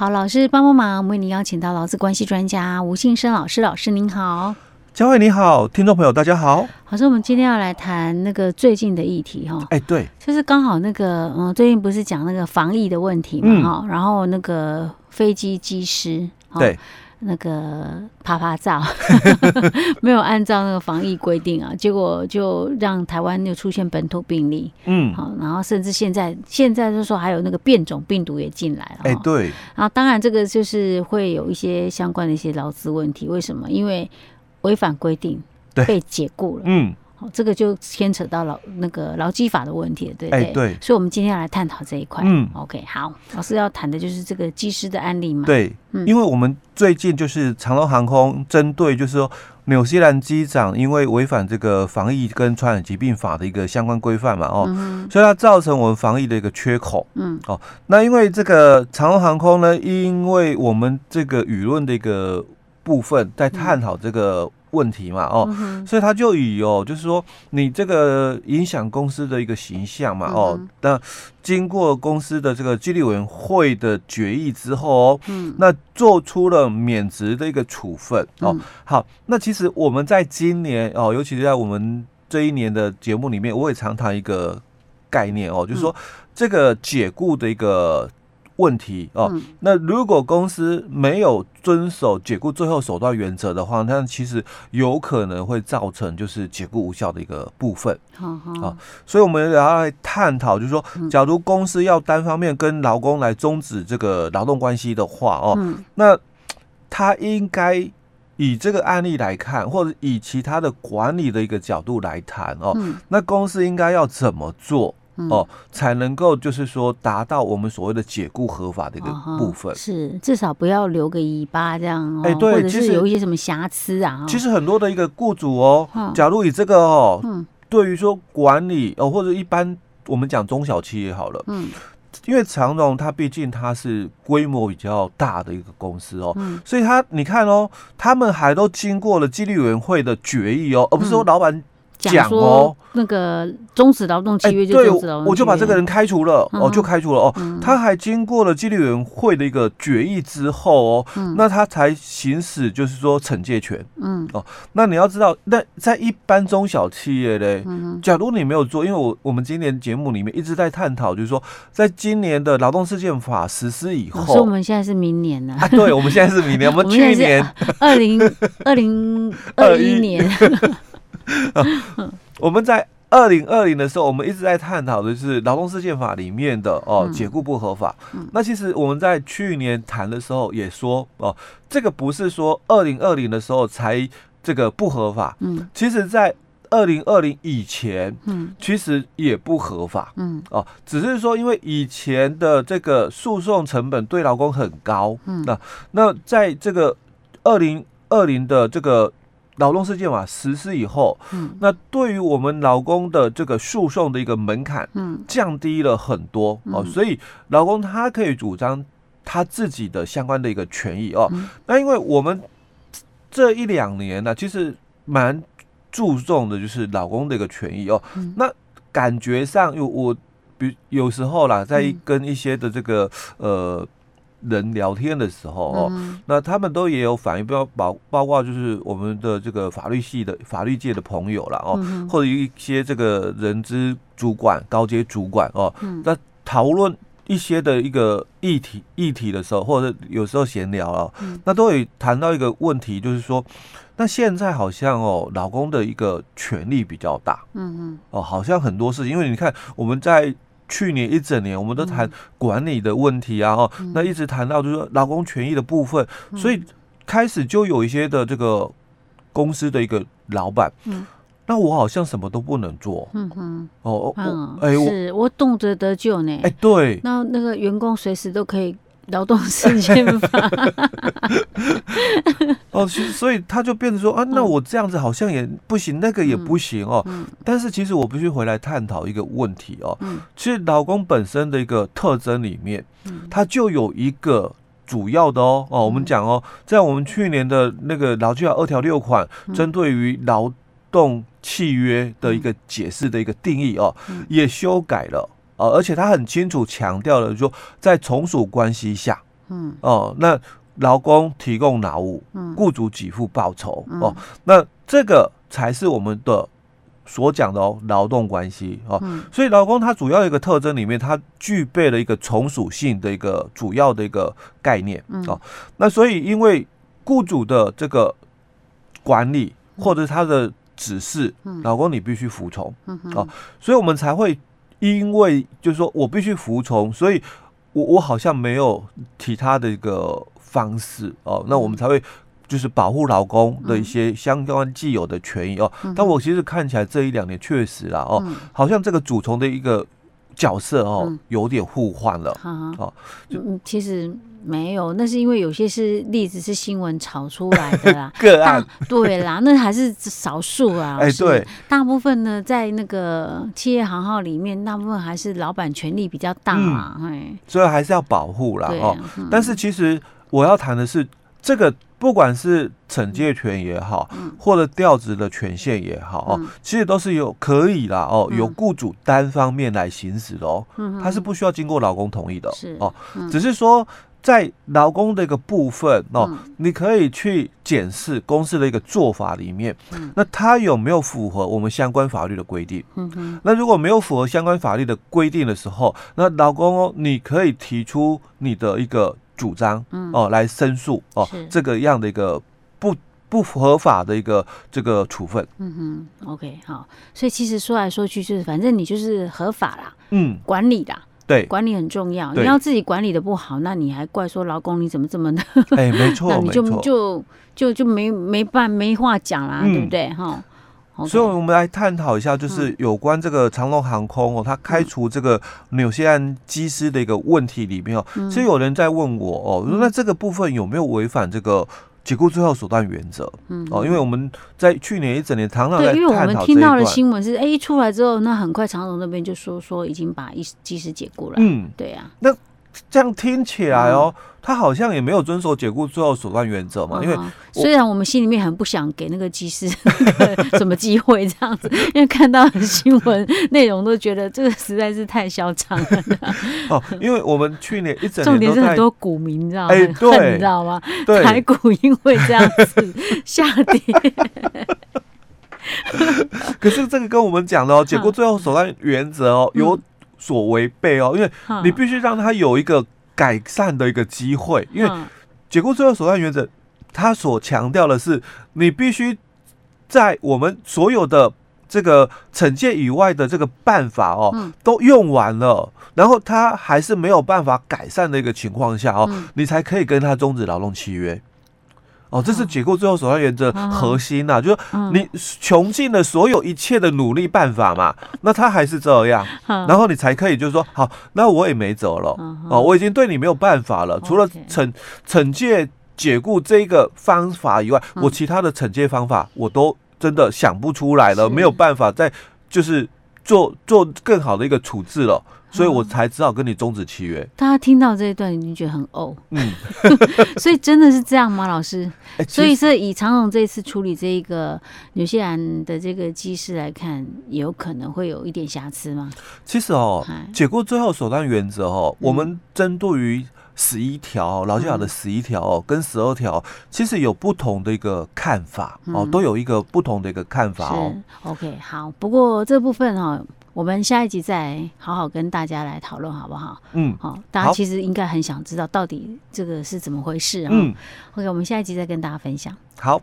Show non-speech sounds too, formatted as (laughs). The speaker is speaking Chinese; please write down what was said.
好，老师帮帮忙，为您邀请到劳资关系专家吴信生老师，老师您好。嘉惠你好，听众朋友大家好。老师，我们今天要来谈那个最近的议题哈。哎，对，就是刚好那个嗯，最近不是讲那个防疫的问题嘛哈、嗯，然后那个飞机机师对。那个啪啪照 (laughs) 没有按照那个防疫规定啊，结果就让台湾又出现本土病例，嗯，好，然后甚至现在现在就说还有那个变种病毒也进来了，哎，对，然后当然这个就是会有一些相关的一些劳资问题，为什么？因为违反规定被解雇了，嗯。这个就牵扯到劳那个劳基法的问题了，对不对？所以，我们今天要来探讨这一块。嗯，OK，好，老师要谈的就是这个机师的案例嘛。对，嗯，因为我们最近就是长荣航空针对就是说纽西兰机长因为违反这个防疫跟传染疾病法的一个相关规范嘛，哦、嗯，所以它造成我们防疫的一个缺口。嗯，哦，那因为这个长荣航空呢，因为我们这个舆论的一个部分在探讨这个。嗯问题嘛，哦、嗯，所以他就以哦，就是说你这个影响公司的一个形象嘛，哦，那经过公司的这个纪律委员会的决议之后哦，嗯，那做出了免职的一个处分哦。好，那其实我们在今年哦，尤其是在我们这一年的节目里面，我也常谈一个概念哦，就是说这个解雇的一个。问题哦，那如果公司没有遵守解雇最后手段原则的话，那其实有可能会造成就是解雇无效的一个部分。好，好，所以我们也要来探讨，就是说，假如公司要单方面跟劳工来终止这个劳动关系的话哦，那他应该以这个案例来看，或者以其他的管理的一个角度来谈哦，那公司应该要怎么做？哦，才能够就是说达到我们所谓的解雇合法的一个部分，是至少不要留个尾巴这样，哎，对，或者是有一些什么瑕疵啊。其实很多的一个雇主哦，假如以这个哦，嗯，对于说管理哦，或者一般我们讲中小企业好了，嗯，因为长荣它毕竟它是规模比较大的一个公司哦，所以它你看哦，他们还都经过了纪律委员会的决议哦，而不是说老板。讲哦，那个终止劳动契约就终止劳动契约，我就把这个人开除了，哦，就开除了哦。他还经过了纪律委员会的一个决议之后哦，那他才行使就是说惩戒权。嗯哦，那你要知道，那在一般中小企业嘞，假如你没有做，因为我我们今年节目里面一直在探讨，就是说，在今年的劳动事件法实施以后，所以我们现在是明年呢？对，我们现在是明年，我们 (laughs) 去年二零二零二一年。(laughs) (laughs) 我们在二零二零的时候，我们一直在探讨的是劳动事件法里面的哦，解雇不合法。那其实我们在去年谈的时候也说哦，这个不是说二零二零的时候才这个不合法。嗯，其实，在二零二零以前，嗯，其实也不合法。嗯，哦，只是说因为以前的这个诉讼成本对劳工很高。嗯，那那在这个二零二零的这个。劳动事件法实施以后，嗯，那对于我们劳工的这个诉讼的一个门槛，嗯，降低了很多哦，所以劳工他可以主张他自己的相关的一个权益哦。那因为我们这一两年呢，其实蛮注重的就是劳工的一个权益哦。那感觉上，有我比有时候啦，在跟一些的这个呃。人聊天的时候哦，嗯、那他们都也有反映，包包包括就是我们的这个法律系的法律界的朋友了哦，嗯、或者一些这个人资主管、高阶主管哦，在讨论一些的一个议题议题的时候，或者有时候闲聊哦，嗯、那都会谈到一个问题，就是说，那现在好像哦，老公的一个权力比较大，嗯嗯，哦，好像很多事情，因为你看我们在。去年一整年，我们都谈管理的问题啊，哈、嗯，那一直谈到就是说劳工权益的部分，嗯、所以开始就有一些的这个公司的一个老板，嗯，那我好像什么都不能做，嗯哼，哦，嗯，哎，是我动辄得咎呢，哎，对，那那个员工随时都可以。劳动时间法 (laughs) 哦，所以他就变成说啊，那我这样子好像也不行，那个也不行哦。但是其实我必须回来探讨一个问题哦。其实劳工本身的一个特征里面，它就有一个主要的哦哦，我们讲哦，在我们去年的那个劳基法二条六款，针对于劳动契约的一个解释的一个定义哦，也修改了。哦，而且他很清楚强调了，说在从属关系下，嗯，哦，那劳工提供劳务，嗯，雇主给付报酬，嗯、哦，那这个才是我们的所讲的哦，劳动关系哦。嗯、所以劳工它主要一个特征里面，它具备了一个从属性的一个主要的一个概念，嗯、哦，那所以因为雇主的这个管理或者他的指示，劳工你必须服从，嗯，哦，所以我们才会因为就是说我必须服从，所以我我好像没有其他的一个方式哦，那我们才会就是保护劳工的一些相关既有的权益哦。但我其实看起来这一两年确实啦哦，好像这个主从的一个角色哦有点互换了，哦，就其实。没有，那是因为有些是例子是新闻炒出来的啦，(laughs) 个案对啦，那还是少数啊。哎，对，大部分呢，在那个企业行号里面，大部分还是老板权力比较大嘛，哎、嗯，所以还是要保护啦。对哦。嗯、但是其实我要谈的是，这个不管是惩戒权也好，嗯、或者调职的权限也好哦，嗯、其实都是有可以啦哦，由雇主单方面来行使的哦，嗯、他是不需要经过劳工同意的，哦，嗯、只是说。在劳工的一个部分哦，嗯、你可以去检视公司的一个做法里面，嗯、那他有没有符合我们相关法律的规定？嗯、哼。那如果没有符合相关法律的规定的时候，那劳工哦，你可以提出你的一个主张，嗯、哦，来申诉哦，这个样的一个不不合法的一个这个处分。嗯哼，OK，好，所以其实说来说去就是，反正你就是合法啦，嗯，管理啦。对，管理很重要。你要自己管理的不好，那你还怪说劳工你怎么这么的？哎，没错，(laughs) 那你就就就就没没办没话讲啦，对不对？哈。所以，我们来探讨一下，就是有关这个长龙航空哦，它开除这个纽西兰机师的一个问题里面哦，其实有人在问我哦，那这个部分有没有违反这个？解雇最后手段原则，嗯。哦，因为我们在去年一整年常常在对，因为我们听到的新闻是，哎，一出来之后，那很快长荣那边就说说已经把一机师解雇了，嗯，对呀、啊，那。这样听起来哦，他好像也没有遵守解雇最后手段原则嘛。因为虽然我们心里面很不想给那个技师 (laughs) 什么机会这样子，因为看到新闻内容都觉得这个实在是太嚣张了。(laughs) 哦，因为我们去年一整年 (laughs) 重点是很多股民，你知道吗？对，你知道吗？台股因为这样子下跌。可是这个跟我们讲的哦，解雇最后手段原则哦有。所违背哦，因为你必须让他有一个改善的一个机会，因为解雇最后手段原则，他所强调的是，你必须在我们所有的这个惩戒以外的这个办法哦，都用完了，然后他还是没有办法改善的一个情况下哦，你才可以跟他终止劳动契约。哦，这是解雇最后手段原则核心呐、啊，就是你穷尽了所有一切的努力办法嘛，那他还是这样，然后你才可以就是说，好，那我也没辙了，哦，我已经对你没有办法了，除了惩惩戒解雇这个方法以外，我其他的惩戒方法我都真的想不出来了，没有办法再就是做做更好的一个处置了。所以我才只好跟你终止契约。大家听到这一段，已经觉得很呕。嗯，(laughs) 所以真的是这样吗，老师？欸、所以是以长荣这次处理这一个纽西兰的这个机师来看，有可能会有一点瑕疵吗？其实哦，解雇最后手段原则哦，嗯、我们针对于十一条劳基法的十一条哦，跟十二条，其实有不同的一个看法哦，都有一个不同的一个看法哦。OK，好，不过这部分哦。我们下一集再好好跟大家来讨论，好不好？嗯，好，大家其实应该很想知道到底这个是怎么回事啊。嗯，OK，我们下一集再跟大家分享。好。